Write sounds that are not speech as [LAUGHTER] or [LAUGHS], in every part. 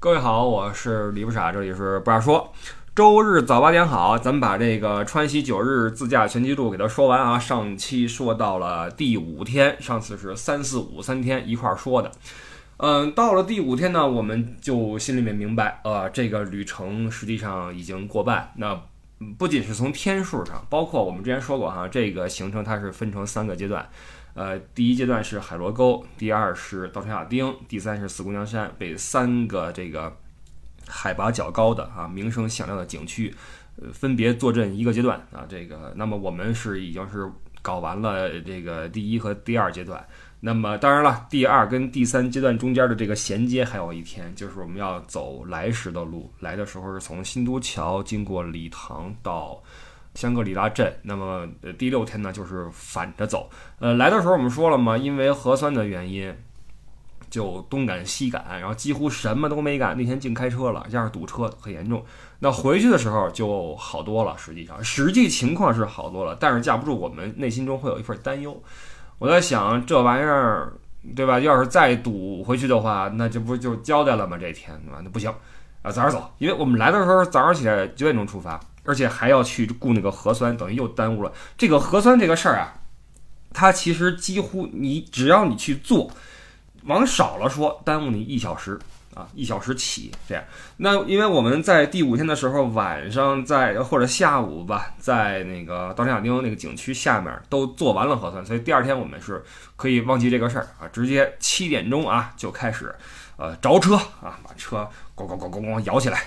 各位好，我是李不傻，这里是不傻说。周日早八点好，咱们把这个川西九日自驾全记录给它说完啊。上期说到了第五天，上次是三四五三天一块儿说的。嗯，到了第五天呢，我们就心里面明白，呃，这个旅程实际上已经过半。那不仅是从天数上，包括我们之前说过哈，这个行程它是分成三个阶段。呃，第一阶段是海螺沟，第二是稻城亚丁，第三是四姑娘山，被三个这个。海拔较高的啊，名声响亮的景区，呃，分别坐镇一个阶段啊。这个，那么我们是已经是搞完了这个第一和第二阶段。那么当然了，第二跟第三阶段中间的这个衔接还有一天，就是我们要走来时的路。来的时候是从新都桥经过理塘到香格里拉镇。那么第六天呢，就是反着走。呃，来的时候我们说了嘛，因为核酸的原因。就东赶西赶，然后几乎什么都没干。那天净开车了，加上堵车很严重。那回去的时候就好多了，实际上实际情况是好多了，但是架不住我们内心中会有一份担忧。我在想这玩意儿，对吧？要是再堵回去的话，那这不就交代了吗？这天对吧？那不行啊，早点走，因为我们来的时候早上起来九点钟出发，而且还要去雇那个核酸，等于又耽误了这个核酸这个事儿啊。它其实几乎你只要你去做。往少了说，耽误你一小时啊，一小时起这样。那因为我们在第五天的时候晚上在或者下午吧，在那个稻城亚丁那个景区下面都做完了核酸，所以第二天我们是可以忘记这个事儿啊，直接七点钟啊就开始呃着车啊，把车咣咣咣咣咣摇起来，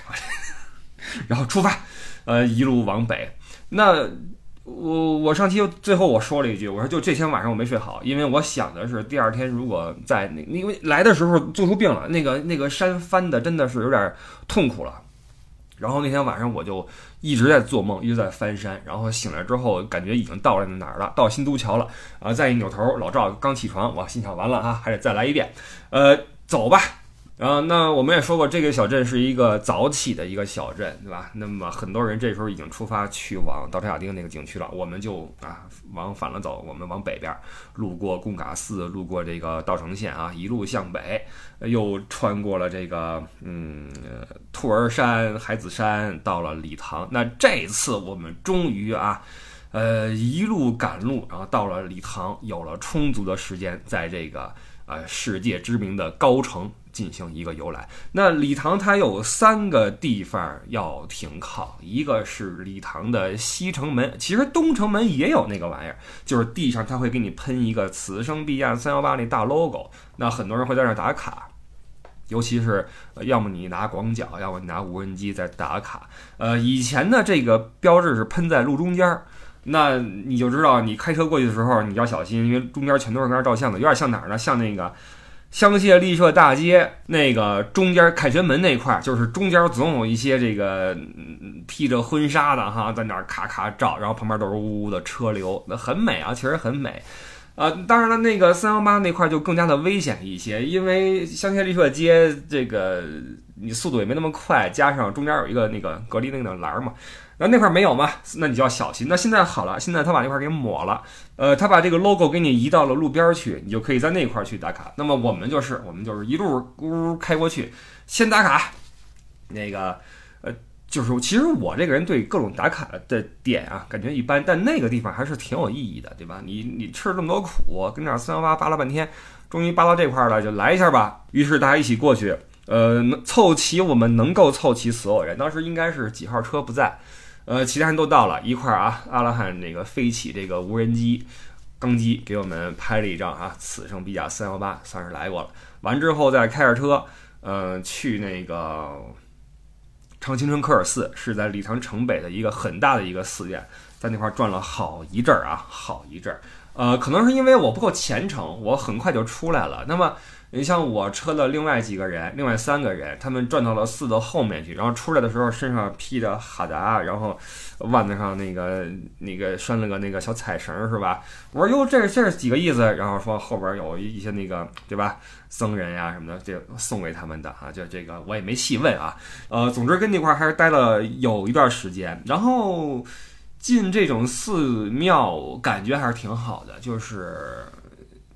[LAUGHS] 然后出发，呃一路往北。那。我我上期最后我说了一句，我说就这天晚上我没睡好，因为我想的是第二天如果在那，因为来的时候做出病了，那个那个山翻的真的是有点痛苦了。然后那天晚上我就一直在做梦，一直在翻山，然后醒来之后感觉已经到了哪儿了，到新都桥了啊！再一扭头，老赵刚起床，我心想完了啊，还得再来一遍，呃，走吧。然后，那我们也说过，这个小镇是一个早起的一个小镇，对吧？那么很多人这时候已经出发去往稻城亚丁那个景区了，我们就啊往反了走，我们往北边，路过贡嘎寺，路过这个稻城县啊，一路向北，又穿过了这个嗯兔儿山、海子山，到了理塘。那这次我们终于啊，呃一路赶路，然后到了理塘，有了充足的时间，在这个呃世界知名的高城。进行一个游览。那礼堂它有三个地方要停靠，一个是礼堂的西城门，其实东城门也有那个玩意儿，就是地上它会给你喷一个“此生必驾三幺八”那大 logo。那很多人会在那儿打卡，尤其是要么你拿广角，要么你拿无人机在打卡。呃，以前呢，这个标志是喷在路中间儿，那你就知道你开车过去的时候你要小心，因为中间全都是跟那儿照相的，有点像哪儿呢？像那个。香榭丽舍大街那个中间凯旋门那块，就是中间总有一些这个披着婚纱的哈，在那儿咔咔照，然后旁边都是呜呜的车流，那很美啊，确实很美。啊，当然了，那个三幺八那块就更加的危险一些，因为香榭丽舍街这个你速度也没那么快，加上中间有一个那个隔离那个栏嘛。那那块没有嘛？那你就要小心。那现在好了，现在他把那块给抹了，呃，他把这个 logo 给你移到了路边去，你就可以在那块去打卡。那么我们就是，我们就是一路咕开过去，先打卡。那个，呃，就是其实我这个人对各种打卡的点啊，感觉一般，但那个地方还是挺有意义的，对吧？你你吃了这么多苦，跟那三幺八扒了半天，终于扒到这块了，就来一下吧。于是大家一起过去，呃，凑齐我们能够凑齐所有人。当时应该是几号车不在。呃，其他人都到了一块儿啊，阿拉汉那个飞起这个无人机，钢机给我们拍了一张啊，此生必驾三幺八，算是来过了。完之后再开着车，呃，去那个长青春科尔寺，是在礼堂城北的一个很大的一个寺院，在那块儿转了好一阵儿啊，好一阵儿。呃，可能是因为我不够虔诚，我很快就出来了。那么。你像我车的另外几个人，另外三个人，他们转到了寺的后面去，然后出来的时候身上披着哈达，然后腕子上那个那个拴了个那个小彩绳，是吧？我说哟，这这是几个意思？然后说后边有一些那个对吧，僧人呀什么的，这送给他们的啊，就这个我也没细问啊。呃，总之跟那块还是待了有一段时间，然后进这种寺庙感觉还是挺好的，就是。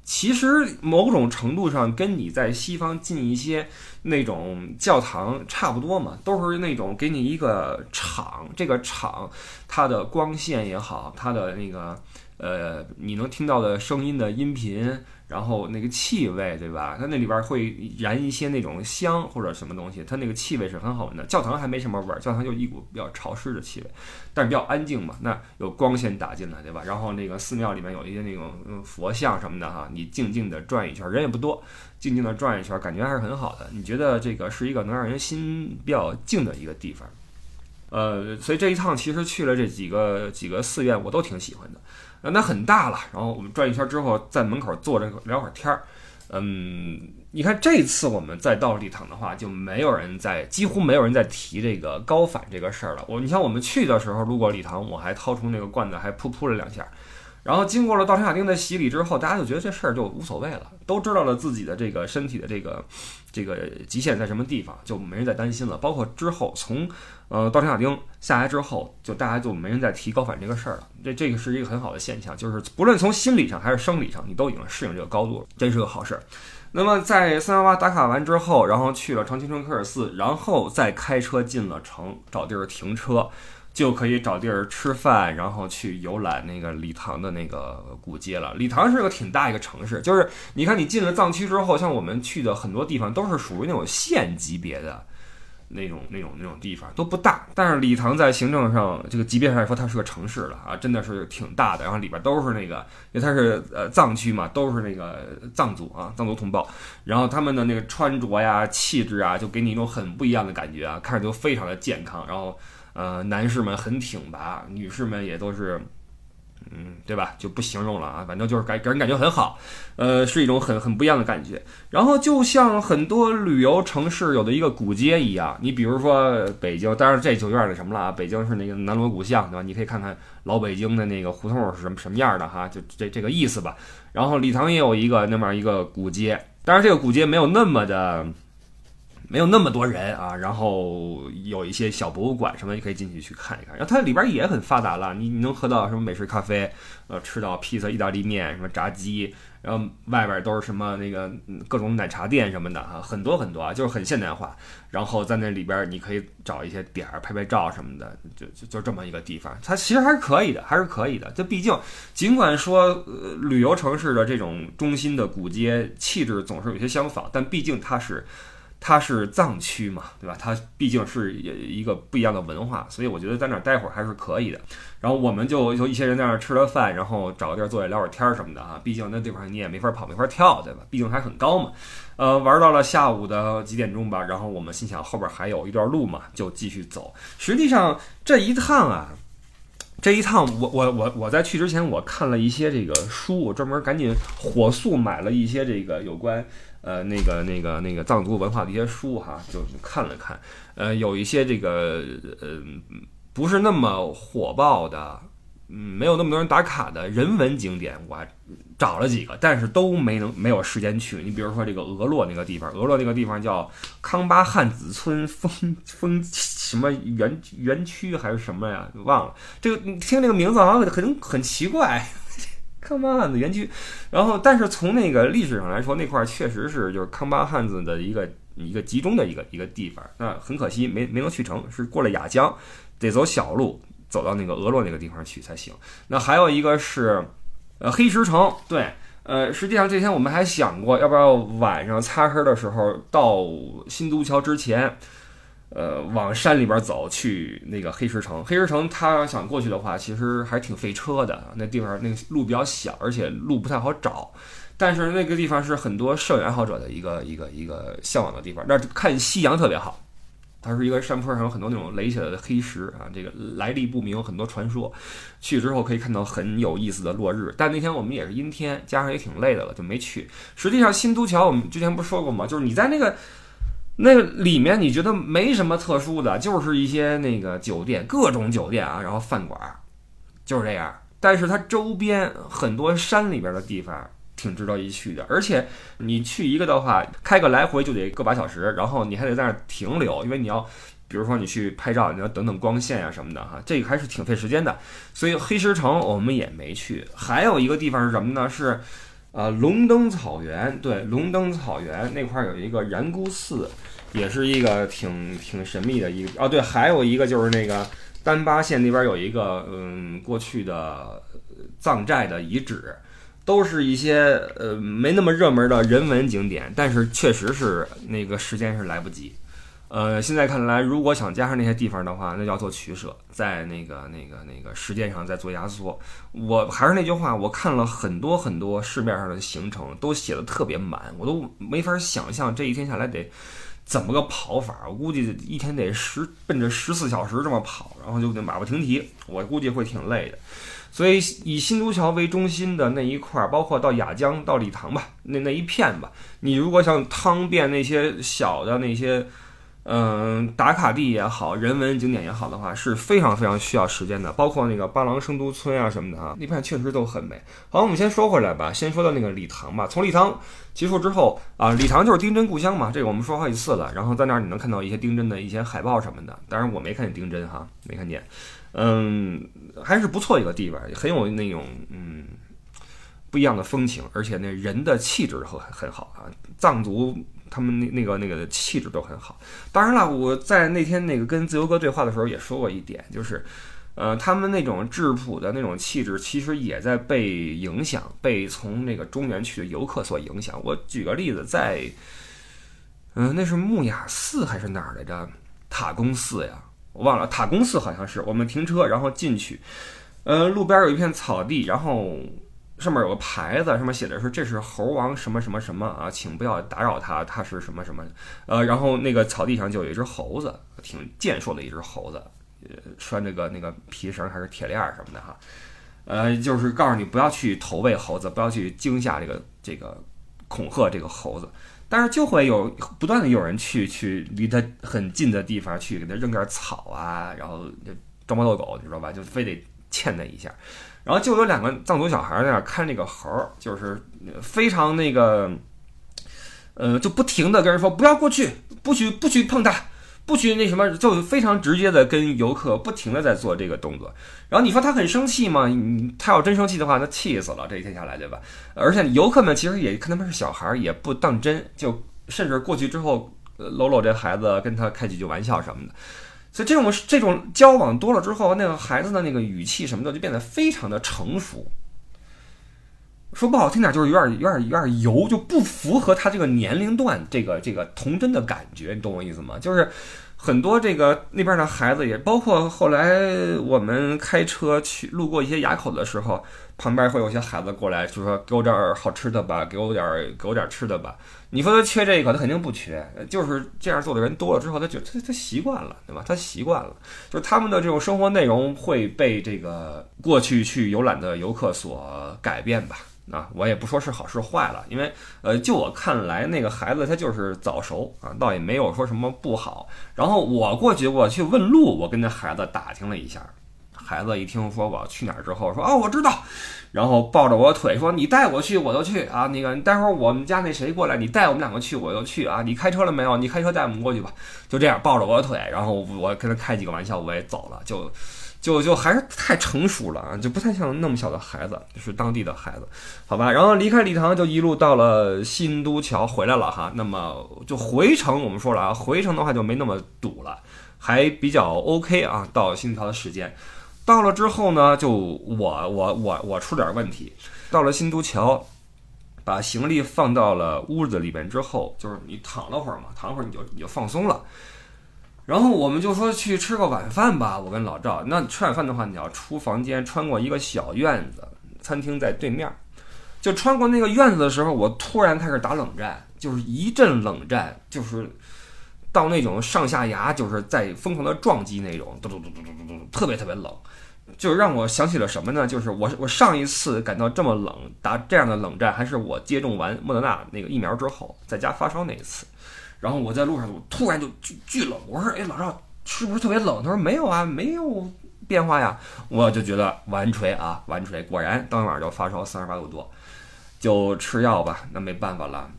其实某种程度上跟你在西方进一些那种教堂差不多嘛，都是那种给你一个场，这个场它的光线也好，它的那个呃你能听到的声音的音频。然后那个气味，对吧？它那里边会燃一些那种香或者什么东西，它那个气味是很好闻的。教堂还没什么味儿，教堂就一股比较潮湿的气味，但是比较安静嘛。那有光线打进来，对吧？然后那个寺庙里面有一些那种佛像什么的哈，你静静的转一圈，人也不多，静静的转一圈，感觉还是很好的。你觉得这个是一个能让人心比较静的一个地方？呃，所以这一趟其实去了这几个几个寺院，我都挺喜欢的。那很大了，然后我们转一圈之后，在门口坐着聊会儿天儿。嗯，你看这次我们再到礼堂的话，就没有人在，几乎没有人在提这个高反这个事儿了。我，你像我们去的时候路过礼堂，我还掏出那个罐子，还噗噗了两下。然后经过了道场亚丁的洗礼之后，大家就觉得这事儿就无所谓了，都知道了自己的这个身体的这个这个极限在什么地方，就没人再担心了。包括之后从呃道场亚丁下来之后，就大家就没人再提高反这个事儿了。这这个是一个很好的现象，就是不论从心理上还是生理上，你都已经适应这个高度了，真是个好事儿。那么在三幺八打卡完之后，然后去了长青春科尔寺，然后再开车进了城，找地儿停车。就可以找地儿吃饭，然后去游览那个礼堂的那个古街了。礼堂是个挺大一个城市，就是你看你进了藏区之后，像我们去的很多地方都是属于那种县级别的那种、那种、那种地方，都不大。但是礼堂在行政上这个级别上来说，它是个城市了啊，真的是挺大的。然后里边都是那个，因为它是呃藏区嘛，都是那个藏族啊，藏族同胞。然后他们的那个穿着呀、气质啊，就给你一种很不一样的感觉啊，看着就非常的健康。然后。呃，男士们很挺拔，女士们也都是，嗯，对吧？就不形容了啊，反正就是感给人感觉很好，呃，是一种很很不一样的感觉。然后就像很多旅游城市有的一个古街一样，你比如说北京，当然这就有点那什么了啊，北京是那个南锣鼓巷，对吧？你可以看看老北京的那个胡同是什么什么样的哈，就这这个意思吧。然后礼堂也有一个那么一个古街，当然这个古街没有那么的。没有那么多人啊，然后有一些小博物馆什么，你可以进去去看一看。然后它里边也很发达了，你你能喝到什么美式咖啡，呃，吃到披萨、意大利面、什么炸鸡，然后外边都是什么那个各种奶茶店什么的哈，很多很多啊，就是很现代化。然后在那里边你可以找一些点儿拍拍照什么的，就就就这么一个地方，它其实还是可以的，还是可以的。这毕竟尽管说旅游城市的这种中心的古街气质总是有些相仿，但毕竟它是。它是藏区嘛，对吧？它毕竟是一个不一样的文化，所以我觉得在那儿待会儿还是可以的。然后我们就就一些人在那儿吃了饭，然后找个地儿坐下聊会儿天儿什么的啊。毕竟那地方你也没法跑，没法跳，对吧？毕竟还很高嘛。呃，玩到了下午的几点钟吧，然后我们心想后边还有一段路嘛，就继续走。实际上这一趟啊，这一趟我我我我在去之前我看了一些这个书，我专门赶紧火速买了一些这个有关。呃，那个、那个、那个藏族文化的一些书哈，就看了看。呃，有一些这个呃，不是那么火爆的，嗯，没有那么多人打卡的人文景点，我还找了几个，但是都没能没有时间去。你比如说这个俄洛那个地方，俄洛那个地方叫康巴汉子村风风什么园园区还是什么呀？忘了。这个你听这个名字好像很很奇怪。康巴汉子园区，然后但是从那个历史上来说，那块儿确实是就是康巴汉子的一个一个集中的一个一个地方。那很可惜没没能去成，是过了雅江，得走小路走到那个俄洛那个地方去才行。那还有一个是，呃，黑石城。对，呃，实际上这天我们还想过，要不要晚上擦黑的时候到新都桥之前。呃，往山里边走去那个黑石城。黑石城，他想过去的话，其实还挺费车的。那地方那个路比较小，而且路不太好找。但是那个地方是很多摄影爱好者的一个一个一个向往的地方。那看夕阳特别好。它是一个山坡上有很多那种垒起来的黑石啊，这个来历不明，很多传说。去之后可以看到很有意思的落日。但那天我们也是阴天，加上也挺累的了，就没去。实际上，新都桥我们之前不是说过吗？就是你在那个。那里面你觉得没什么特殊的，就是一些那个酒店，各种酒店啊，然后饭馆，就是这样。但是它周边很多山里边的地方挺值得一去的，而且你去一个的话，开个来回就得个把小时，然后你还得在那儿停留，因为你要，比如说你去拍照，你要等等光线啊什么的哈，这个还是挺费时间的。所以黑石城我们也没去。还有一个地方是什么呢？是。啊，龙灯草原，对，龙灯草原那块儿有一个然姑寺，也是一个挺挺神秘的一个。哦，对，还有一个就是那个丹巴县那边有一个，嗯，过去的藏寨的遗址，都是一些呃没那么热门的人文景点，但是确实是那个时间是来不及。呃，现在看来，如果想加上那些地方的话，那要做取舍，在那个、那个、那个时间上再做压缩。我还是那句话，我看了很多很多市面上的行程，都写的特别满，我都没法想象这一天下来得怎么个跑法。我估计一天得十奔着十四小时这么跑，然后就得马不停蹄，我估计会挺累的。所以以新都桥为中心的那一块儿，包括到雅江、到礼堂吧，那那一片吧，你如果想趟遍那些小的那些。嗯，打卡地也好，人文景点也好的话，是非常非常需要时间的。包括那个八郎生都村啊什么的啊，那片确实都很美。好，我们先说回来吧，先说到那个礼堂吧。从礼堂结束之后啊，礼堂就是丁真故乡嘛，这个我们说好几次了。然后在那儿你能看到一些丁真的一些海报什么的，当然我没看见丁真哈，没看见。嗯，还是不错一个地方，很有那种嗯不一样的风情，而且那人的气质很很好啊，藏族。他们那那个那个气质都很好。当然了，我在那天那个跟自由哥对话的时候也说过一点，就是，呃，他们那种质朴的那种气质，其实也在被影响，被从那个中原去的游客所影响。我举个例子，在，嗯，那是木雅寺还是哪儿来着？塔公寺呀，我忘了。塔公寺好像是。我们停车，然后进去，呃，路边有一片草地，然后。上面有个牌子，上面写的是这是猴王什么什么什么啊，请不要打扰他，他是什么什么，呃，然后那个草地上就有一只猴子，挺健硕的一只猴子，呃，拴着个那个皮绳还是铁链什么的哈，呃，就是告诉你不要去投喂猴子，不要去惊吓这个这个恐吓这个猴子，但是就会有不断的有人去去离它很近的地方去给它扔点草啊，然后装猫逗狗，你知道吧？就非得欠它一下。然后就有两个藏族小孩在那看那个猴儿，就是非常那个，呃，就不停的跟人说不要过去，不许不许碰它，不许那什么，就非常直接的跟游客不停的在做这个动作。然后你说他很生气吗？他要真生气的话，那气死了这一天下来，对吧？而且游客们其实也看他们是小孩，也不当真，就甚至过去之后搂搂这孩子，跟他开几句玩笑什么的。所以这种这种交往多了之后，那个孩子的那个语气什么的就变得非常的成熟。说不好听点，就是有点有点有点油，就不符合他这个年龄段这个这个童真的感觉，你懂我意思吗？就是很多这个那边的孩子，也包括后来我们开车去路过一些垭口的时候，旁边会有些孩子过来，就说给我点好吃的吧，给我点给我点吃的吧。你说他缺这个，他肯定不缺，就是这样做的人多了之后，他就他他习惯了，对吧？他习惯了，就是他们的这种生活内容会被这个过去去游览的游客所改变吧？啊，我也不说是好是坏了，因为呃，就我看来，那个孩子他就是早熟啊，倒也没有说什么不好。然后我过去我去问路，我跟那孩子打听了一下。孩子一听说我要去哪儿之后，说哦，我知道，然后抱着我腿说：“你带我去，我就去啊。那个待会儿我们家那谁过来，你带我们两个去，我就去啊。你开车了没有？你开车带我们过去吧。”就这样抱着我腿，然后我跟他开几个玩笑，我也走了。就就就还是太成熟了啊，就不太像那么小的孩子，就是当地的孩子，好吧。然后离开礼堂，就一路到了新都桥回来了哈。那么就回程，我们说了啊，回程的话就没那么堵了，还比较 OK 啊。到新都桥的时间。到了之后呢，就我我我我出点问题。到了新都桥，把行李放到了屋子里边之后，就是你躺了会儿嘛，躺会儿你就你就放松了。然后我们就说去吃个晚饭吧。我跟老赵，那吃晚饭的话，你要出房间，穿过一个小院子，餐厅在对面。就穿过那个院子的时候，我突然开始打冷战，就是一阵冷战，就是到那种上下牙就是在疯狂的撞击那种，嘟嘟嘟嘟嘟嘟嘟，特别特别冷。就让我想起了什么呢？就是我我上一次感到这么冷，打这样的冷战，还是我接种完莫德纳那个疫苗之后，在家发烧那一次。然后我在路上，我突然就巨巨冷。我说：“哎，老赵是不是特别冷？”他说：“没有啊，没有变化呀。”我就觉得完锤啊，完锤！果然当晚就发烧三十八度多，就吃药吧。那没办法了。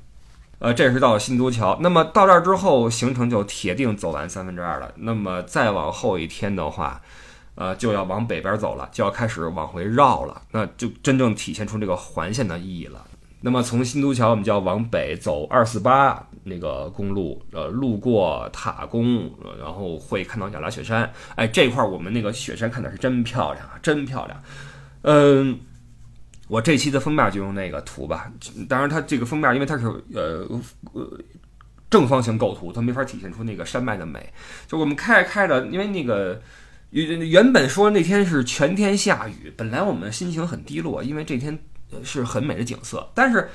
呃，这是到新都桥。那么到这儿之后，行程就铁定走完三分之二了。那么再往后一天的话。呃，就要往北边走了，就要开始往回绕了，那就真正体现出这个环线的意义了。那么从新都桥，我们就要往北走二四八那个公路，呃，路过塔公，然后会看到雅拉雪山。哎，这块我们那个雪山看的是真漂亮啊，真漂亮。嗯，我这期的封面就用那个图吧。当然，它这个封面因为它是呃呃正方形构图，它没法体现出那个山脉的美。就我们开着开着，因为那个原原本说那天是全天下雨，本来我们心情很低落，因为这天。是很美的景色，但是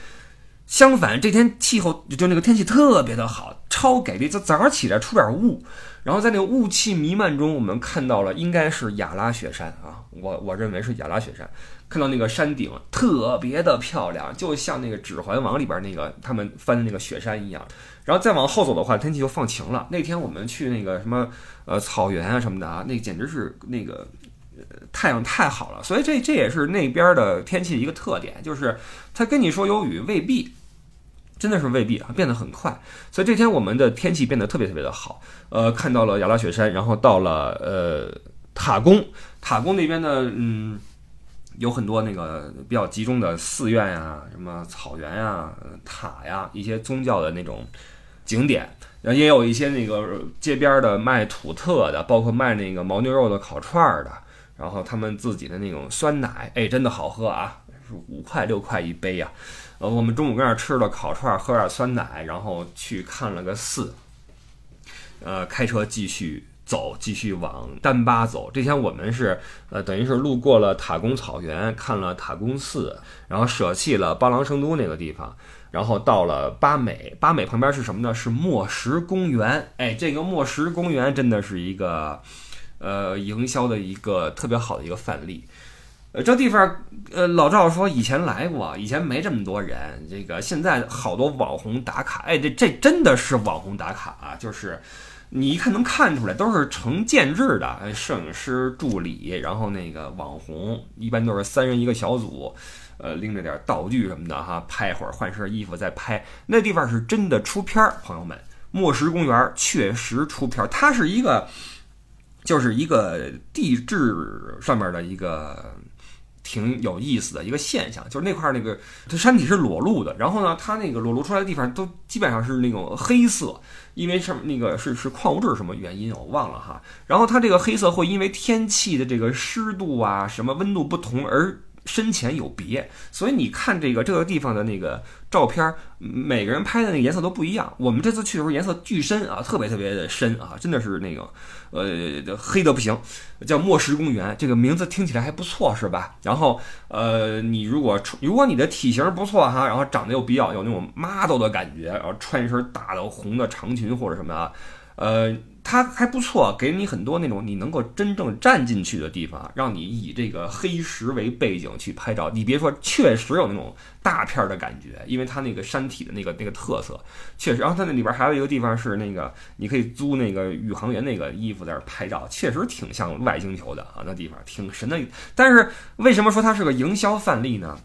相反，这天气候就那个天气特别的好，超给力。就早上起来出点雾，然后在那个雾气弥漫中，我们看到了应该是雅拉雪山啊，我我认为是雅拉雪山。看到那个山顶特别的漂亮，就像那个《指环王》里边那个他们翻的那个雪山一样。然后再往后走的话，天气就放晴了。那天我们去那个什么呃草原啊什么的啊，那简直是那个。太阳太好了，所以这这也是那边的天气一个特点，就是他跟你说有雨未必，真的是未必啊，变得很快。所以这天我们的天气变得特别特别的好，呃，看到了雅拉雪山，然后到了呃塔公，塔公那边呢，嗯，有很多那个比较集中的寺院呀，什么草原呀、塔呀，一些宗教的那种景点，然后也有一些那个街边的卖土特的，包括卖那个牦牛肉的烤串儿的。然后他们自己的那种酸奶，哎，真的好喝啊，是五块六块一杯呀。呃，我们中午跟那儿吃了烤串，喝点酸奶，然后去看了个寺。呃，开车继续走，继续往丹巴走。这天我们是呃，等于是路过了塔公草原，看了塔公寺，然后舍弃了巴郎圣都那个地方，然后到了巴美。巴美旁边是什么呢？是墨石公园。哎，这个墨石公园真的是一个。呃，营销的一个特别好的一个范例。呃，这地方，呃，老赵说以前来过，以前没这么多人。这个现在好多网红打卡，哎，这这真的是网红打卡啊！就是你一看能看出来，都是成建制的，摄影师助理，然后那个网红，一般都是三人一个小组，呃，拎着点道具什么的哈，拍一会儿换身衣服再拍。那地方是真的出片儿，朋友们，墨石公园确实出片儿，它是一个。就是一个地质上面的一个挺有意思的一个现象，就是那块那个它山体是裸露的，然后呢，它那个裸露出来的地方都基本上是那种黑色，因为上那个是是矿物质什么原因我忘了哈，然后它这个黑色会因为天气的这个湿度啊什么温度不同而。深浅有别，所以你看这个这个地方的那个照片，每个人拍的那个颜色都不一样。我们这次去的时候颜色巨深啊，特别特别的深啊，真的是那个呃黑的不行。叫墨石公园，这个名字听起来还不错，是吧？然后呃，你如果如果你的体型不错哈，然后长得又比较有那种 model 的感觉，然后穿一身大的红的长裙或者什么啊，呃。它还不错，给你很多那种你能够真正站进去的地方，让你以这个黑石为背景去拍照。你别说，确实有那种大片的感觉，因为它那个山体的那个那个特色，确实。然后它那里边还有一个地方是那个你可以租那个宇航员那个衣服在那拍照，确实挺像外星球的啊，那地方挺神的。但是为什么说它是个营销范例呢？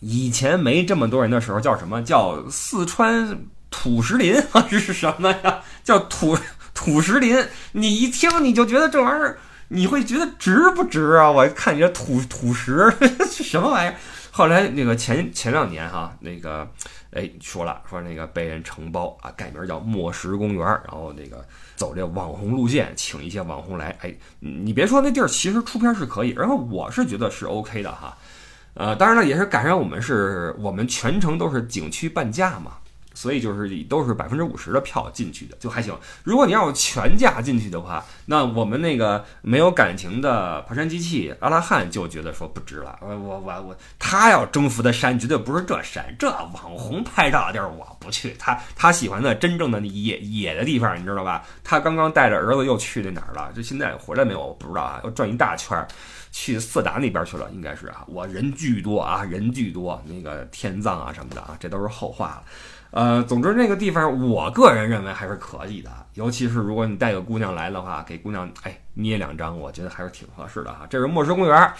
以前没这么多人的时候，叫什么叫四川土石林啊？这 [LAUGHS] 是什么呀？叫土。土石林，你一听你就觉得这玩意儿，你会觉得值不值啊？我看你这土土石 [LAUGHS] 什么玩意儿？后来那个前前两年哈，那个哎说了说那个被人承包啊，改名叫墨石公园，然后那个走这网红路线，请一些网红来。哎，你别说那地儿其实出片是可以，然后我是觉得是 OK 的哈。呃，当然了，也是赶上我们是我们全程都是景区半价嘛。所以就是以都是百分之五十的票进去的就还行。如果你要全价进去的话，那我们那个没有感情的爬山机器阿拉汉就觉得说不值了。我我我我，他要征服的山绝对不是这山，这网红拍照的地儿我不去。他他喜欢的真正的野野的地方，你知道吧？他刚刚带着儿子又去那哪儿了？就现在回来没有？我不知道啊。要转一大圈儿，去色达那边去了，应该是啊。我人巨多啊，人巨多，那个天葬啊什么的啊，这都是后话了。呃，总之那个地方，我个人认为还是可以的，尤其是如果你带个姑娘来的话，给姑娘哎捏两张，我觉得还是挺合适的哈。这是墨石公园，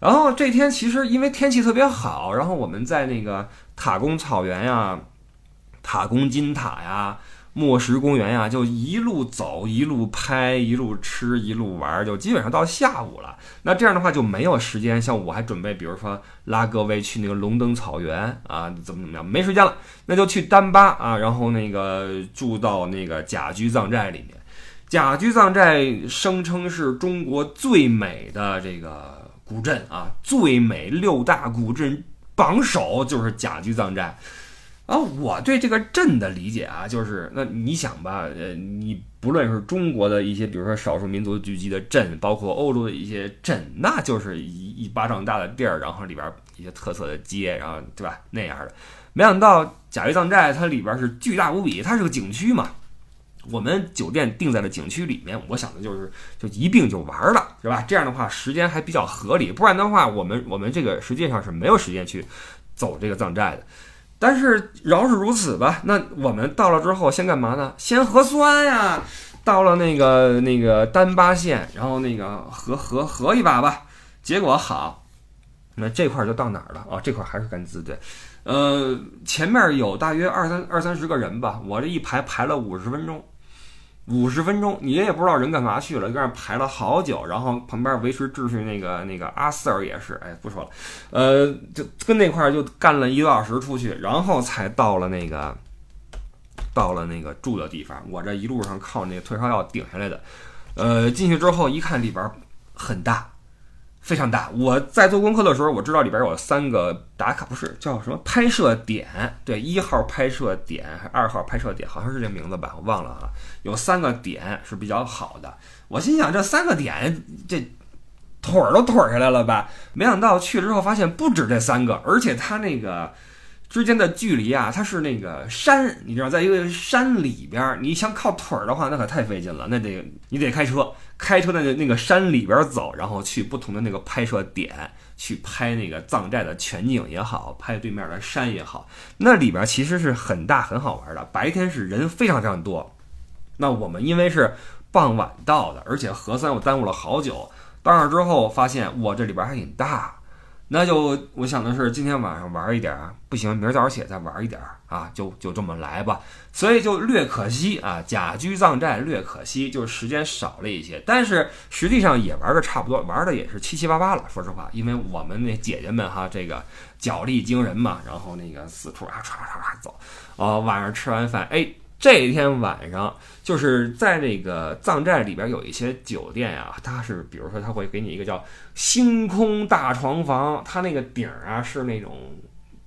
然后这天其实因为天气特别好，然后我们在那个塔公草原呀、塔公金塔呀、墨石公园呀，就一路走，一路拍，一路吃，一路玩，就基本上到下午了。那这样的话就没有时间，像我还准备，比如说拉各位去那个龙灯草原啊，怎么怎么样，没时间了，那就去丹巴啊，然后那个住到那个甲居藏寨里面。甲居藏寨声称是中国最美的这个古镇啊，最美六大古镇榜首就是甲居藏寨。啊，我对这个镇的理解啊，就是那你想吧，呃，你不论是中国的一些，比如说少数民族聚集的镇，包括欧洲的一些镇，那就是一一巴掌大的地儿，然后里边一些特色的街，然后对吧？那样的。没想到甲鱼藏寨它里边是巨大无比，它是个景区嘛。我们酒店定在了景区里面，我想的就是就一并就玩了，是吧？这样的话时间还比较合理，不然的话，我们我们这个实际上是没有时间去走这个藏寨的。但是饶是如此吧，那我们到了之后先干嘛呢？先核酸呀！到了那个那个丹巴县，然后那个核核核一把吧。结果好，那这块就到哪儿了啊？这块还是甘孜对，呃，前面有大约二三二三十个人吧，我这一排排了五十分钟。五十分钟，你也不知道人干嘛去了，在那排了好久，然后旁边维持秩序那个那个阿 Sir 也是，哎，不说了，呃，就跟那块儿就干了一个多小时出去，然后才到了那个，到了那个住的地方。我这一路上靠那个退烧药顶下来的，呃，进去之后一看里边很大。非常大。我在做功课的时候，我知道里边有三个打卡，不是叫什么拍摄点？对，一号拍摄点还二号拍摄点？好像是这名字吧，我忘了啊。有三个点是比较好的。我心想，这三个点这腿儿都腿下来了吧？没想到去之后发现不止这三个，而且它那个之间的距离啊，它是那个山，你知道，在一个山里边儿，你想靠腿儿的话，那可太费劲了，那得你得开车。开车在那那个山里边走，然后去不同的那个拍摄点去拍那个藏寨的全景也好，拍对面的山也好，那里边其实是很大很好玩的。白天是人非常非常多，那我们因为是傍晚到的，而且核酸又耽误了好久，到那之后发现哇，这里边还挺大。那就我想的是，今天晚上玩一点儿，不行，明儿早上起来再玩一点儿啊，就就这么来吧。所以就略可惜啊，甲居藏寨略可惜，就是时间少了一些，但是实际上也玩的差不多，玩的也是七七八八了。说实话，因为我们那姐姐们哈，这个脚力惊人嘛，然后那个四处啊唰唰唰走，哦，晚上吃完饭，哎。这一天晚上，就是在那个藏寨里边有一些酒店啊，它是比如说它会给你一个叫星空大床房，它那个顶儿啊是那种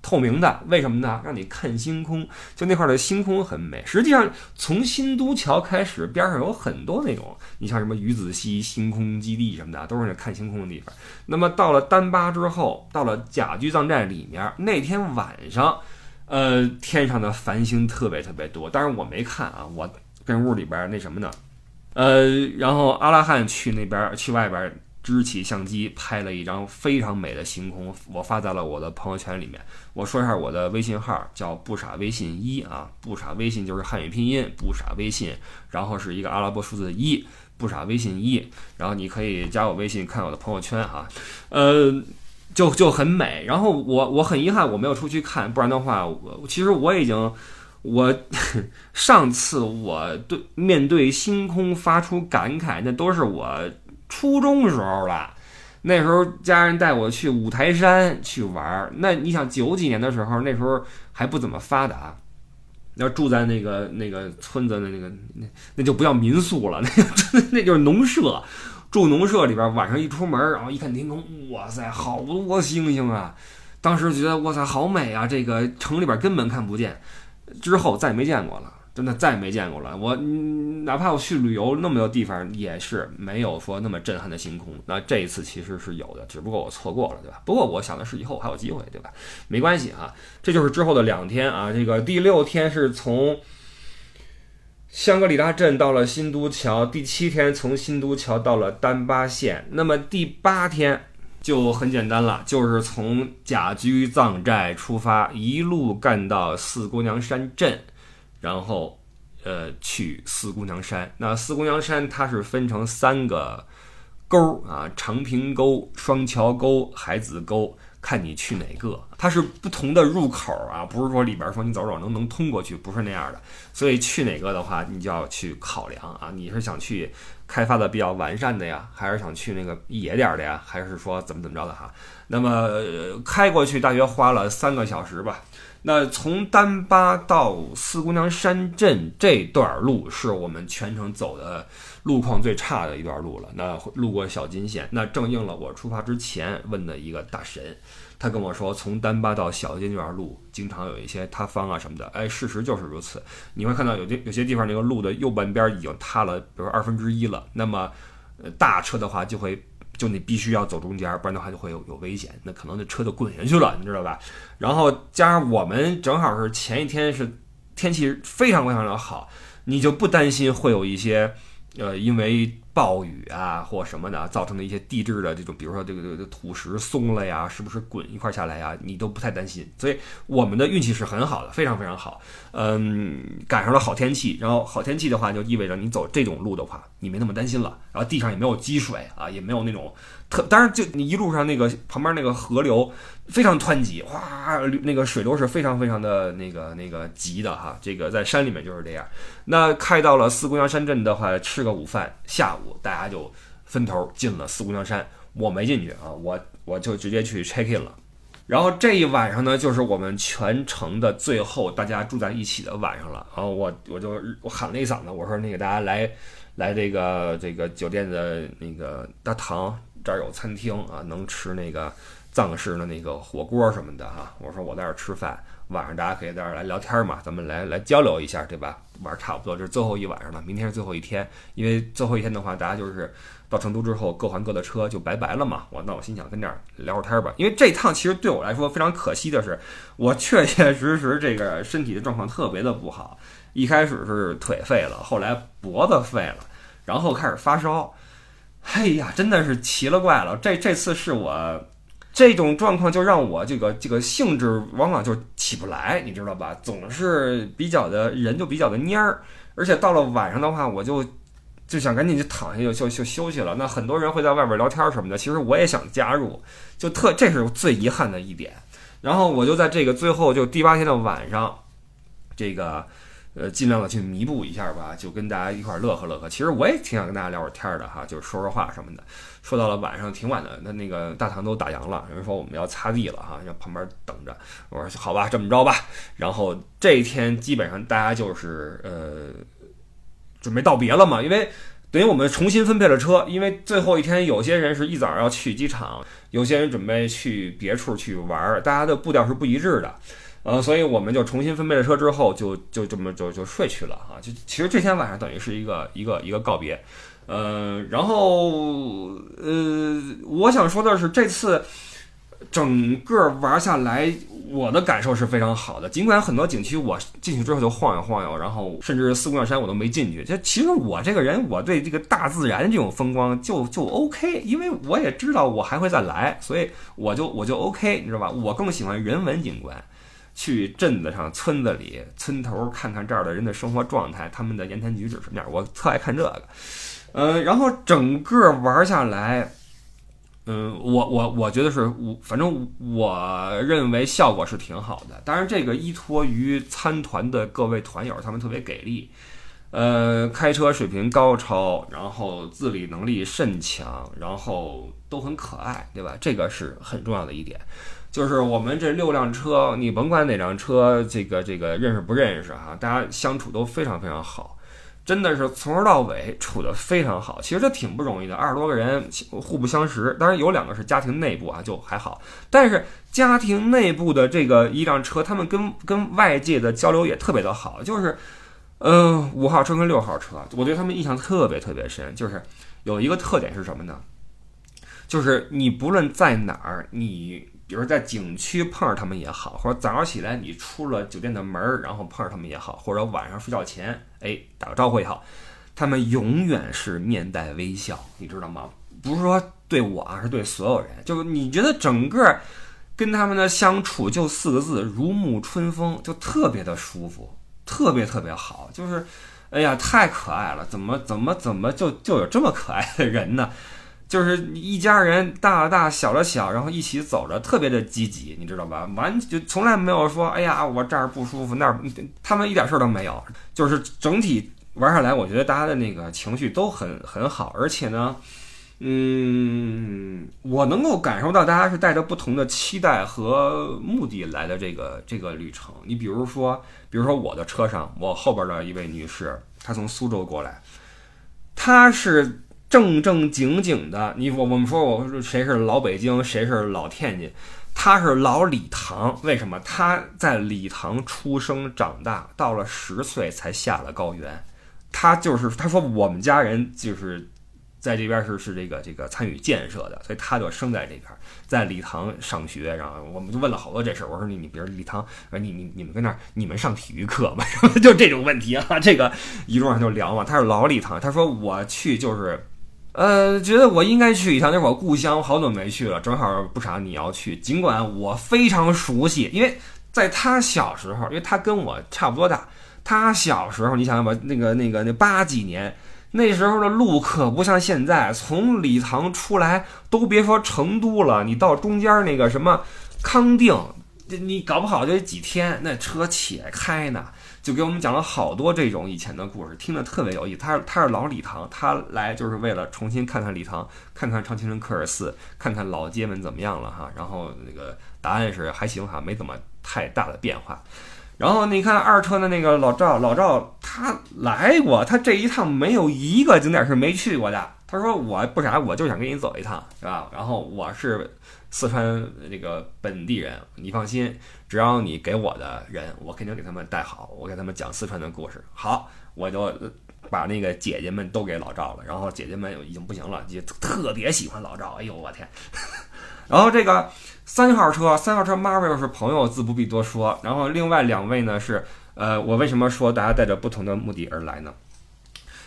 透明的，为什么呢？让你看星空，就那块的星空很美。实际上从新都桥开始，边上有很多那种，你像什么鱼子溪星空基地什么的，都是那看星空的地方。那么到了丹巴之后，到了甲居藏寨里面，那天晚上。呃，天上的繁星特别特别多，但是我没看啊，我跟屋里边那什么呢？呃，然后阿拉汉去那边去外边支起相机拍了一张非常美的星空，我发在了我的朋友圈里面。我说一下我的微信号，叫不傻微信一啊，不傻微信就是汉语拼音不傻微信，然后是一个阿拉伯数字一，不傻微信一，然后你可以加我微信看我的朋友圈哈，呃。就就很美，然后我我很遗憾我没有出去看，不然的话，我其实我已经，我 [LAUGHS] 上次我对面对星空发出感慨，那都是我初中时候了，那时候家人带我去五台山去玩儿，那你想九几年的时候，那时候还不怎么发达，要住在那个那个村子的那个那那就不叫民宿了，[LAUGHS] 那个那就是农舍。住农舍里边，晚上一出门，然后一看天空，哇塞，好多星星啊！当时觉得哇塞，好美啊！这个城里边根本看不见，之后再没见过了，真的再没见过了。我哪怕我去旅游那么多地方，也是没有说那么震撼的星空。那这一次其实是有的，只不过我错过了，对吧？不过我想的是以后还有机会，对吧？没关系啊，这就是之后的两天啊。这个第六天是从。香格里拉镇到了新都桥，第七天从新都桥到了丹巴县，那么第八天就很简单了，就是从甲居藏寨出发，一路干到四姑娘山镇，然后，呃，去四姑娘山。那四姑娘山它是分成三个沟啊，长平沟、双桥沟、海子沟。看你去哪个。它是不同的入口啊，不是说里边说你走走能能通过去，不是那样的。所以去哪个的话，你就要去考量啊，你是想去开发的比较完善的呀，还是想去那个野点的呀，还是说怎么怎么着的哈？那么开过去大约花了三个小时吧。那从丹巴到四姑娘山镇这段路是我们全程走的路况最差的一段路了。那路过小金县，那正应了我出发之前问的一个大神，他跟我说，从丹巴到小金这段路经常有一些塌方啊什么的。哎，事实就是如此。你会看到有些有些地方那个路的右半边已经塌了，比如二分之一了。那么，呃，大车的话就会。就你必须要走中间，不然的话就会有有危险，那可能那车就滚下去了，你知道吧？然后加上我们正好是前一天是天气非常非常的好，你就不担心会有一些呃因为。暴雨啊，或什么的，造成的一些地质的这种，比如说这个这个土石松了呀，是不是滚一块下来呀？你都不太担心，所以我们的运气是很好的，非常非常好。嗯，赶上了好天气，然后好天气的话，就意味着你走这种路的话，你没那么担心了。然后地上也没有积水啊，也没有那种特，当然就你一路上那个旁边那个河流。非常湍急，哗，那个水流是非常非常的那个那个急的哈。这个在山里面就是这样。那开到了四姑娘山镇的话，吃个午饭，下午大家就分头进了四姑娘山。我没进去啊，我我就直接去 check in 了。然后这一晚上呢，就是我们全程的最后大家住在一起的晚上了。然后我我就我喊了一嗓子，我说那个大家来来这个这个酒店的那个大堂这儿有餐厅啊，能吃那个。藏式的那个火锅什么的哈，我说我在这儿吃饭，晚上大家可以在这儿来聊天嘛，咱们来来交流一下，对吧？玩差不多，这是最后一晚上了，明天是最后一天，因为最后一天的话，大家就是到成都之后各还各的车就拜拜了嘛。我那我心想跟这儿聊会儿天吧，因为这趟其实对我来说非常可惜的是，我确确实实这个身体的状况特别的不好，一开始是腿废了，后来脖子废了，然后开始发烧，哎呀，真的是奇了怪了，这这次是我。这种状况就让我这个这个兴致往往就起不来，你知道吧？总是比较的人就比较的蔫儿，而且到了晚上的话，我就就想赶紧就躺下就就就休息了。那很多人会在外边聊天什么的，其实我也想加入，就特这是最遗憾的一点。然后我就在这个最后就第八天的晚上，这个。呃，尽量的去弥补一下吧，就跟大家一块儿乐呵乐呵。其实我也挺想跟大家聊会儿天的哈，就是说说话什么的。说到了晚上挺晚的，那那个大堂都打烊了，有人说我们要擦地了哈，让旁边等着。我说好吧，这么着吧。然后这一天基本上大家就是呃准备道别了嘛，因为等于我们重新分配了车，因为最后一天有些人是一早要去机场，有些人准备去别处去玩儿，大家的步调是不一致的。呃，所以我们就重新分配了车之后，就就这么就就睡去了哈。就其实这天晚上等于是一个一个一个告别，呃，然后呃，我想说的是，这次整个玩下来，我的感受是非常好的。尽管很多景区我进去之后就晃悠晃悠，然后甚至四姑娘山我都没进去。就其实我这个人，我对这个大自然这种风光就就 OK，因为我也知道我还会再来，所以我就我就 OK，你知道吧？我更喜欢人文景观。去镇子上、村子里、村头看看这儿的人的生活状态，他们的言谈举止什么样，我特爱看这个。嗯，然后整个玩下来，嗯，我我我觉得是，我反正我认为效果是挺好的。当然，这个依托于参团的各位团友，他们特别给力，呃，开车水平高超，然后自理能力甚强，然后都很可爱，对吧？这个是很重要的一点。就是我们这六辆车，你甭管哪辆车，这个这个认识不认识哈，大家相处都非常非常好，真的是从头到尾处的非常好。其实这挺不容易的，二十多个人互不相识，当然有两个是家庭内部啊，就还好。但是家庭内部的这个一辆车，他们跟跟外界的交流也特别的好。就是，嗯，五号车跟六号车，我对他们印象特别特别深。就是有一个特点是什么呢？就是你不论在哪儿，你。比如在景区碰上他们也好，或者早上起来你出了酒店的门儿，然后碰上他们也好，或者晚上睡觉前，哎，打个招呼也好，他们永远是面带微笑，你知道吗？不是说对我啊，是对所有人。就是你觉得整个跟他们的相处就四个字，如沐春风，就特别的舒服，特别特别好。就是，哎呀，太可爱了，怎么怎么怎么就就有这么可爱的人呢？就是一家人大了大小了小，然后一起走着，特别的积极，你知道吧？完就从来没有说，哎呀，我这儿不舒服那儿，他们一点事儿都没有，就是整体玩下来，我觉得大家的那个情绪都很很好，而且呢。嗯，我能够感受到大家是带着不同的期待和目的来的这个这个旅程。你比如说，比如说我的车上，我后边的一位女士，她从苏州过来，她是正正经经的。你我我们说我谁是老北京，谁是老天津，他是老礼堂。为什么？他在礼堂出生长大，到了十岁才下了高原。他就是他说我们家人就是。在这边是是这个这个参与建设的，所以他就生在这边，在礼堂上学。然后我们就问了好多这事，我说你你比如礼堂，你你你们跟那儿你们上体育课吗？[LAUGHS] 就这种问题啊，这个一路上就聊嘛。他是老礼堂，他说我去就是，呃，觉得我应该去一趟，那是我故乡，好久没去了，正好不傻你要去。尽管我非常熟悉，因为在他小时候，因为他跟我差不多大，他小时候你想想吧，那个那个那八几年。那时候的路可不像现在，从礼堂出来都别说成都了，你到中间那个什么康定，你搞不好就得几天，那车且开呢。就给我们讲了好多这种以前的故事，听得特别有意思。他是他是老礼堂，他来就是为了重新看看礼堂，看看长青人科尔寺，看看老街们怎么样了哈。然后那个答案是还行哈，没怎么太大的变化。然后你看二车的那个老赵，老赵他来过，他这一趟没有一个景点是没去过的。他说我不啥，我就想跟你走一趟，是吧？然后我是四川这个本地人，你放心，只要你给我的人，我肯定给他们带好，我给他们讲四川的故事。好，我就把那个姐姐们都给老赵了，然后姐姐们已经不行了，也特别喜欢老赵。哎呦我天！[LAUGHS] 然后这个。三号车，三号车，Marvel 是朋友，自不必多说。然后另外两位呢是，呃，我为什么说大家带着不同的目的而来呢？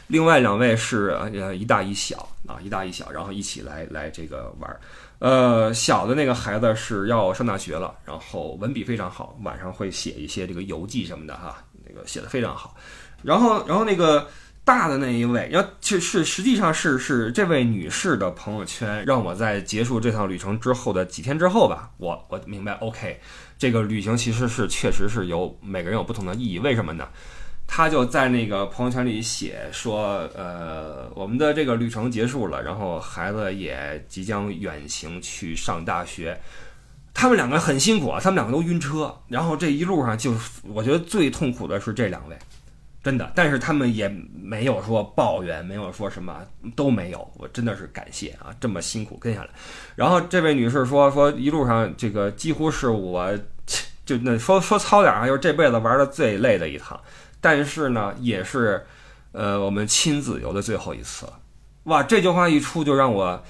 另外两位是呃一大一小啊，一大一小，然后一起来来这个玩儿。呃，小的那个孩子是要上大学了，然后文笔非常好，晚上会写一些这个游记什么的哈，那个写的非常好。然后，然后那个。大的那一位，要是是实际上是是这位女士的朋友圈，让我在结束这趟旅程之后的几天之后吧，我我明白，OK，这个旅行其实是确实是有每个人有不同的意义，为什么呢？他就在那个朋友圈里写说，呃，我们的这个旅程结束了，然后孩子也即将远行去上大学，他们两个很辛苦啊，他们两个都晕车，然后这一路上就我觉得最痛苦的是这两位。真的，但是他们也没有说抱怨，没有说什么都没有。我真的是感谢啊，这么辛苦跟下来。然后这位女士说说一路上这个几乎是我就那说说糙点啊，就是这辈子玩的最累的一趟。但是呢，也是呃我们亲子游的最后一次了。哇，这句话一出就让我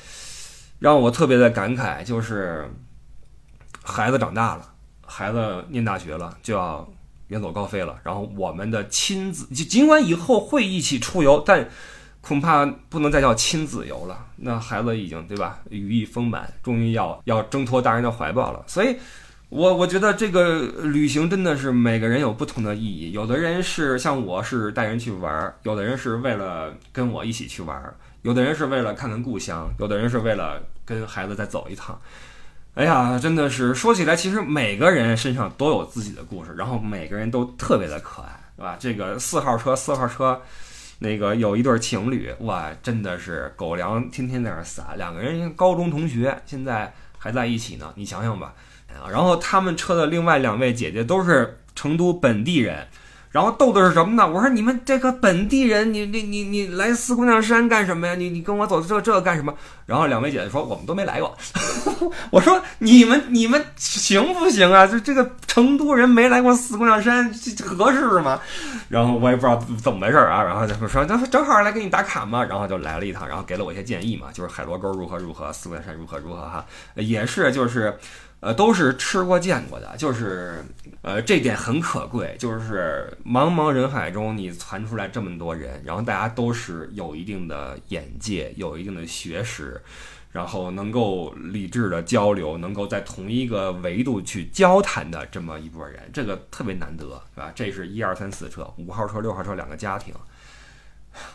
让我特别的感慨，就是孩子长大了，孩子念大学了，就要。远走高飞了，然后我们的亲子，尽管以后会一起出游，但恐怕不能再叫亲子游了。那孩子已经对吧，羽翼丰满，终于要要挣脱大人的怀抱了。所以，我我觉得这个旅行真的是每个人有不同的意义。有的人是像我是带人去玩，有的人是为了跟我一起去玩，有的人是为了看看故乡，有的人是为了跟孩子再走一趟。哎呀，真的是说起来，其实每个人身上都有自己的故事，然后每个人都特别的可爱，是吧？这个四号车，四号车，那个有一对情侣，哇，真的是狗粮天天在那撒，两个人高中同学，现在还在一起呢，你想想吧。然后他们车的另外两位姐姐都是成都本地人。然后逗的是什么呢？我说你们这个本地人，你你你你来四姑娘山干什么呀？你你跟我走这这干什么？然后两位姐姐说我们都没来过。[LAUGHS] 我说你们你们行不行啊？就这个成都人没来过四姑娘山，这合适吗？然后我也不知道怎么回事啊。然后就说正正好来给你打卡嘛。然后就来了一趟，然后给了我一些建议嘛，就是海螺沟如何如何，四姑娘山如何如何哈，也是就是。呃，都是吃过见过的，就是，呃，这点很可贵，就是茫茫人海中你传出来这么多人，然后大家都是有一定的眼界，有一定的学识，然后能够理智的交流，能够在同一个维度去交谈的这么一拨人，这个特别难得，是吧？这是一二三四车，五号车、六号车两个家庭，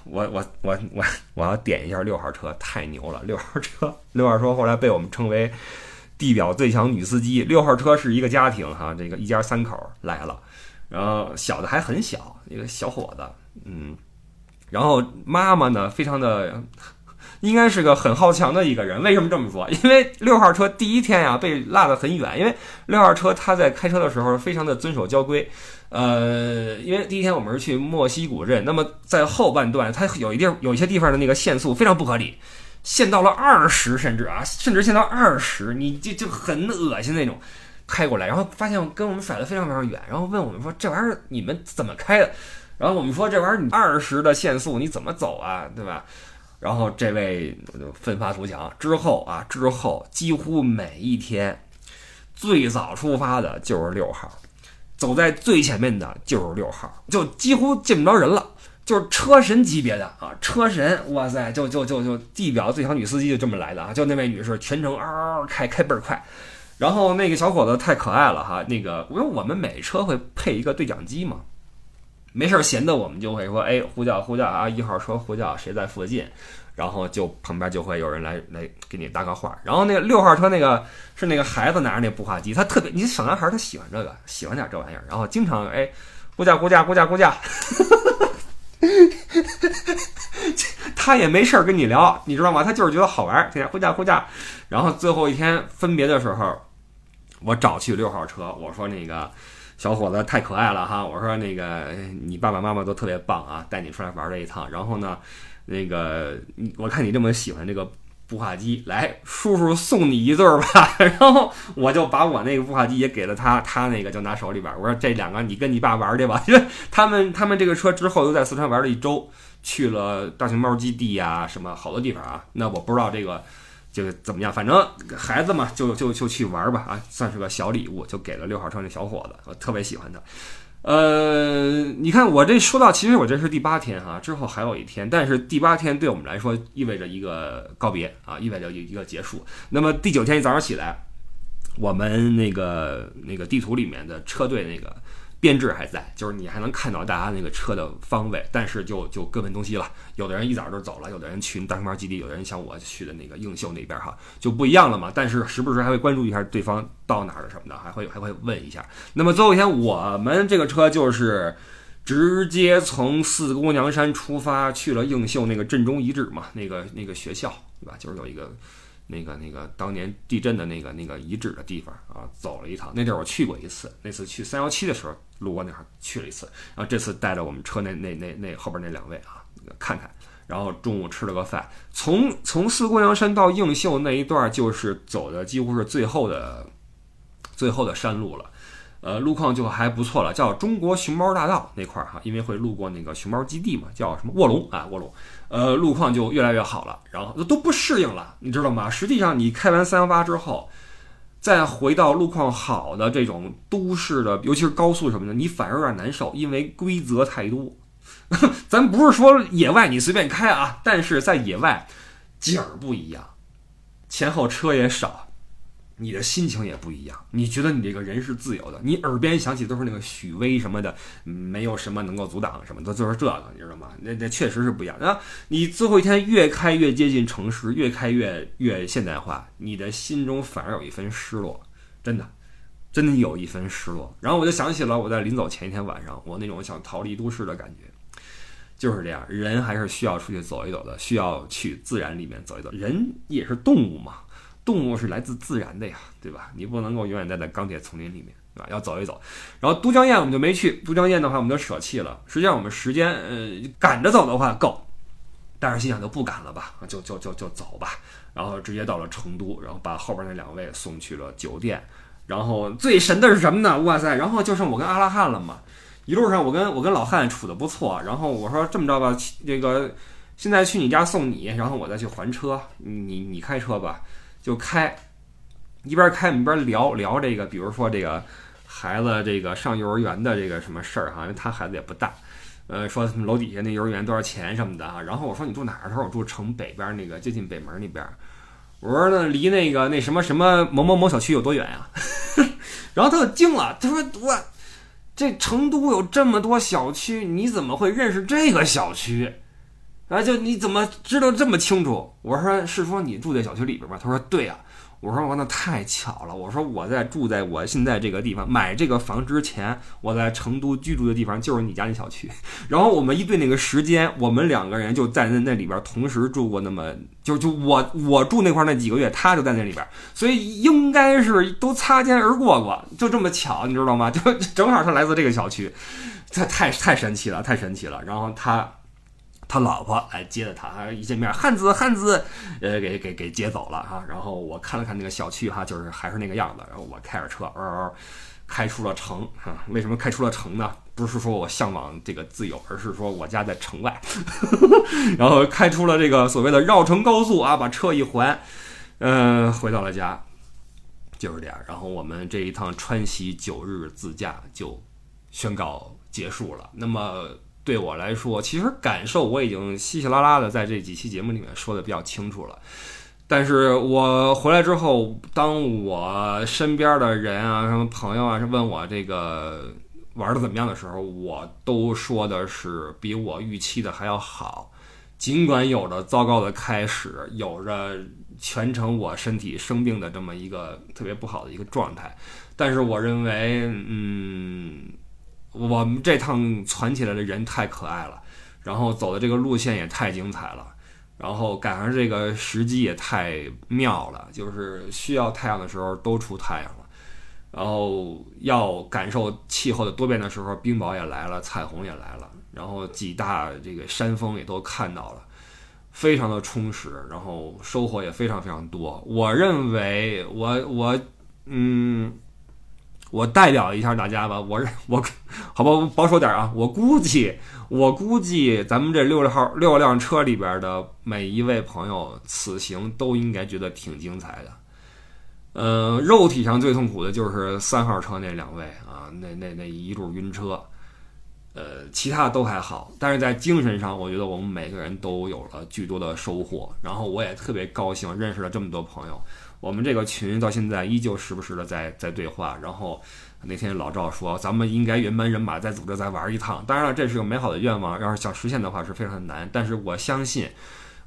我我我我我要点一下六号车，太牛了！六号车，六号车后来被我们称为地表最强女司机。六号车是一个家庭哈，这个一家三口来了，然后小的还很小，一个小伙子，嗯，然后妈妈呢，非常的。应该是个很好强的一个人，为什么这么说？[LAUGHS] 因为六号车第一天呀被落得很远，因为六号车他在开车的时候非常的遵守交规，呃，因为第一天我们是去墨西古镇，那么在后半段它有一地有一些地方的那个限速非常不合理，限到了二十，甚至啊，甚至限到二十，你就就很恶心那种，开过来，然后发现跟我们甩的非常非常远，然后问我们说这玩意儿你们怎么开的？然后我们说这玩意儿你二十的限速你怎么走啊，对吧？然后这位就奋发图强，之后啊，之后几乎每一天，最早出发的就是六号，走在最前面的就是六号，就几乎见不着人了，就是车神级别的啊，车神，哇塞，就就就就地表最强女司机就这么来的啊，就那位女士全程嗷嗷开开倍儿快，然后那个小伙子太可爱了哈，那个因为我们每车会配一个对讲机嘛。没事闲的，我们就会说，哎，呼叫呼叫啊，一号车呼叫，谁在附近？然后就旁边就会有人来来给你搭个话。然后那个六号车那个是那个孩子拿着那步话机，他特别，你小男孩他喜欢这个，喜欢点这玩意儿。然后经常哎，呼叫呼叫呼叫呼叫，[LAUGHS] [LAUGHS] 他也没事儿跟你聊，你知道吗？他就是觉得好玩，天天呼叫呼叫。然后最后一天分别的时候，我找去六号车，我说那个。小伙子太可爱了哈！我说那个你爸爸妈妈都特别棒啊，带你出来玩这一趟。然后呢，那个我看你这么喜欢这个步话机，来叔叔送你一对儿吧。[LAUGHS] 然后我就把我那个步话机也给了他，他那个就拿手里边。我说这两个你跟你爸玩去吧，[LAUGHS] 因为他们他们这个车之后又在四川玩了一周，去了大熊猫基地呀，什么好多地方啊。那我不知道这个。就怎么样，反正孩子嘛，就就就去玩吧啊，算是个小礼物，就给了六号车那小伙子，我特别喜欢他。呃，你看我这说到，其实我这是第八天哈，之后还有一天，但是第八天对我们来说意味着一个告别啊，意味着一个结束。那么第九天一早上起来，我们那个那个地图里面的车队那个。编制还在，就是你还能看到大家那个车的方位，但是就就各奔东西了。有的人一早就走了，有的人去大熊猫基地，有的人像我去的那个映秀那边哈，就不一样了嘛。但是时不时还会关注一下对方到哪儿了什么的，还会还会问一下。那么最后一天，我们这个车就是直接从四姑娘山出发，去了映秀那个镇中遗址嘛，那个那个学校对吧？就是有一个。那个那个当年地震的那个那个遗址的地方啊，走了一趟。那地儿我去过一次，那次去三幺七的时候路过那儿去了一次。然后这次带着我们车那那那那后边那两位啊，看看。然后中午吃了个饭，从从四姑娘山到映秀那一段就是走的几乎是最后的最后的山路了。呃，路况就还不错了，叫中国熊猫大道那块儿哈，因为会路过那个熊猫基地嘛，叫什么卧龙啊，卧龙。呃，路况就越来越好了，然后都不适应了，你知道吗？实际上，你开完三幺八之后，再回到路况好的这种都市的，尤其是高速什么的，你反而有点难受，因为规则太多。[LAUGHS] 咱不是说野外你随便开啊，但是在野外景儿不一样，前后车也少。你的心情也不一样，你觉得你这个人是自由的，你耳边响起都是那个许巍什么的，没有什么能够阻挡什么的，就是这个，你知道吗？那那确实是不一样。然后，你最后一天越开越接近城市，越开越越现代化，你的心中反而有一分失落，真的，真的有一分失落。然后我就想起了我在临走前一天晚上，我那种想逃离都市的感觉，就是这样。人还是需要出去走一走的，需要去自然里面走一走。人也是动物嘛。动物是来自自然的呀，对吧？你不能够永远待在钢铁丛林里面，对吧？要走一走。然后都江堰我们就没去，都江堰的话我们就舍弃了。实际上我们时间呃赶着走的话够，但是心想就不赶了吧，就就就就走吧。然后直接到了成都，然后把后边那两位送去了酒店。然后最神的是什么呢？哇塞！然后就剩我跟阿拉汉了嘛。一路上我跟我跟老汉处的不错。然后我说这么着吧，这个现在去你家送你，然后我再去还车，你你开车吧。就开，一边开一边聊聊这个，比如说这个孩子这个上幼儿园的这个什么事儿哈，因为他孩子也不大，呃，说楼底下那幼儿园多少钱什么的啊。然后我说你住哪儿？他说我住城北边那个接近北门那边。我说那离那个那什么什么某某某小区有多远呀？[LAUGHS] 然后他就惊了，他说我这成都有这么多小区，你怎么会认识这个小区？啊，就你怎么知道这么清楚？我说是说你住在小区里边吗？他说对呀。我说我那太巧了。我说我在住在我现在这个地方，买这个房之前，我在成都居住的地方就是你家那小区。[LAUGHS] 然后我们一对那个时间，我们两个人就在那那里边同时住过那么就就我我住那块那几个月，他就在那里边，所以应该是都擦肩而过过，就这么巧，你知道吗？[LAUGHS] 就正好他来自这个小区，这太太神奇了，太神奇了。然后他。他老婆来接的他，一见面，汉子汉子，呃，给给给接走了哈。然后我看了看那个小区哈，就是还是那个样子。然后我开着车，嗷嗷，开出了城哈。为什么开出了城呢？不是说我向往这个自由，而是说我家在城外。[LAUGHS] 然后开出了这个所谓的绕城高速啊，把车一还，嗯，回到了家，就是这样。然后我们这一趟川西九日自驾就宣告结束了。那么。对我来说，其实感受我已经稀稀拉拉的在这几期节目里面说的比较清楚了。但是我回来之后，当我身边的人啊、什么朋友啊是问我这个玩的怎么样的时候，我都说的是比我预期的还要好。尽管有着糟糕的开始，有着全程我身体生病的这么一个特别不好的一个状态，但是我认为，嗯。我们这趟攒起来的人太可爱了，然后走的这个路线也太精彩了，然后赶上这个时机也太妙了，就是需要太阳的时候都出太阳了，然后要感受气候的多变的时候，冰雹也来了，彩虹也来了，然后几大这个山峰也都看到了，非常的充实，然后收获也非常非常多。我认为，我我嗯。我代表一下大家吧，我我，好吧，保守点啊，我估计，我估计咱们这六号六辆车里边的每一位朋友，此行都应该觉得挺精彩的。呃，肉体上最痛苦的就是三号车那两位啊，那那那一路晕车，呃，其他都还好，但是在精神上，我觉得我们每个人都有了巨多的收获，然后我也特别高兴认识了这么多朋友。我们这个群到现在依旧时不时的在在对话，然后那天老赵说咱们应该原班人马再组织再玩一趟。当然了，这是个美好的愿望，要是想实现的话是非常难。但是我相信，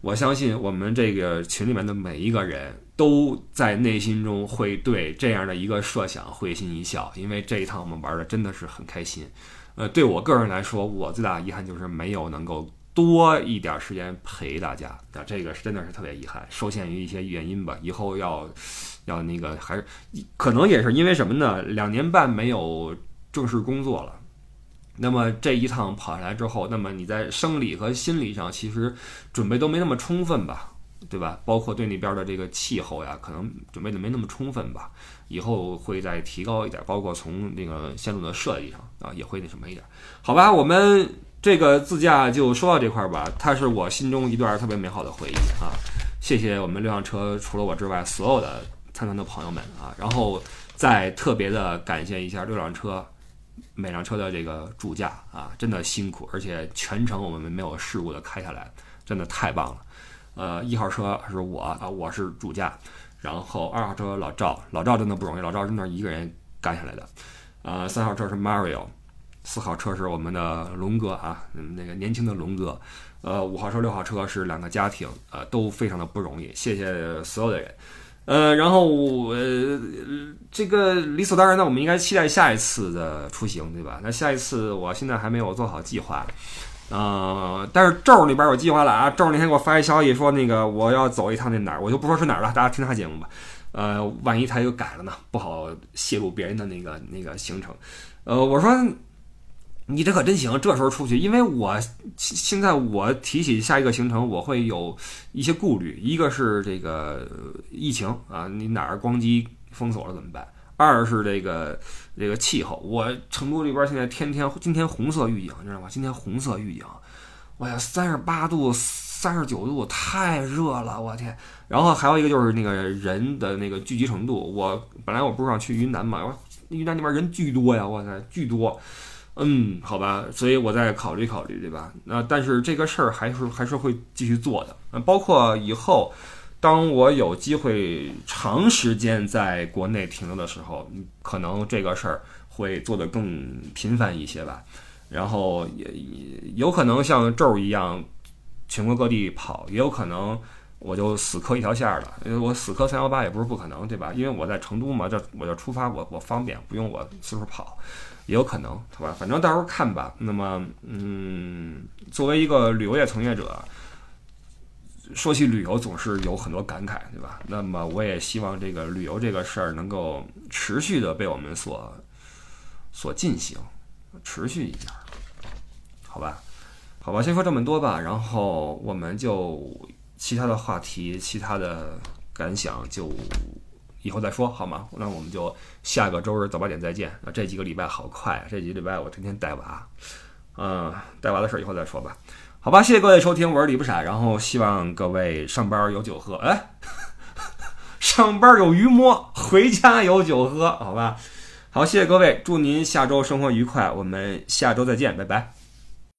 我相信我们这个群里面的每一个人都在内心中会对这样的一个设想会心一笑，因为这一趟我们玩的真的是很开心。呃，对我个人来说，我最大的遗憾就是没有能够。多一点时间陪大家，啊，这个是真的是特别遗憾，受限于一些原因吧。以后要要那个，还是可能也是因为什么呢？两年半没有正式工作了，那么这一趟跑下来之后，那么你在生理和心理上其实准备都没那么充分吧，对吧？包括对那边的这个气候呀，可能准备的没那么充分吧。以后会再提高一点，包括从那个线路的设计上啊，也会那什么一点。好吧，我们。这个自驾就说到这块儿吧，它是我心中一段特别美好的回忆啊！谢谢我们六辆车除了我之外所有的参团的朋友们啊！然后再特别的感谢一下六辆车每辆车的这个主驾啊，真的辛苦，而且全程我们没有事故的开下来，真的太棒了。呃，一号车是我啊，我是主驾，然后二号车老赵，老赵真的不容易，老赵真的一个人干下来的。呃，三号车是 Mario。四号车是我们的龙哥啊，那个年轻的龙哥，呃，五号车、六号车是两个家庭，呃，都非常的不容易，谢谢所有的人，呃，然后呃，这个理所当然的，我们应该期待下一次的出行，对吧？那下一次我现在还没有做好计划，呃，但是咒那边有计划了啊，咒那天给我发一消息说那个我要走一趟那哪儿，我就不说是哪儿了，大家听他节目吧，呃，万一他又改了呢，不好泄露别人的那个那个行程，呃，我说。你这可真行，这时候出去，因为我现在我提起下一个行程，我会有一些顾虑。一个是这个疫情啊，你哪儿光机封锁了怎么办？二是这个这个气候，我成都这边现在天天今天红色预警，你知道吗？今天红色预警，我呀三十八度、三十九度，太热了，我天！然后还有一个就是那个人的那个聚集程度，我本来我不是想去云南嘛，我云南那边人巨多呀，我塞，巨多。嗯，好吧，所以我再考虑考虑，对吧？那但是这个事儿还是还是会继续做的。嗯，包括以后，当我有机会长时间在国内停留的时候，可能这个事儿会做得更频繁一些吧。然后也有可能像咒一样，全国各地跑，也有可能我就死磕一条线儿了。因为我死磕三幺八也不是不可能，对吧？因为我在成都嘛，这我就出发，我我方便，不用我四处跑，也有可能，好吧？反正到时候看吧。那么，嗯，作为一个旅游业从业者。说起旅游，总是有很多感慨，对吧？那么我也希望这个旅游这个事儿能够持续的被我们所所进行，持续一下，好吧？好吧，先说这么多吧，然后我们就其他的话题、其他的感想就以后再说，好吗？那我们就下个周日早八点再见。那这几个礼拜好快啊，这几个礼拜我天天带娃，嗯，带娃的事儿以后再说吧。好吧，谢谢各位收听，我是李不傻，然后希望各位上班有酒喝，哎，[LAUGHS] 上班有鱼摸，回家有酒喝，好吧，好，谢谢各位，祝您下周生活愉快，我们下周再见，拜拜。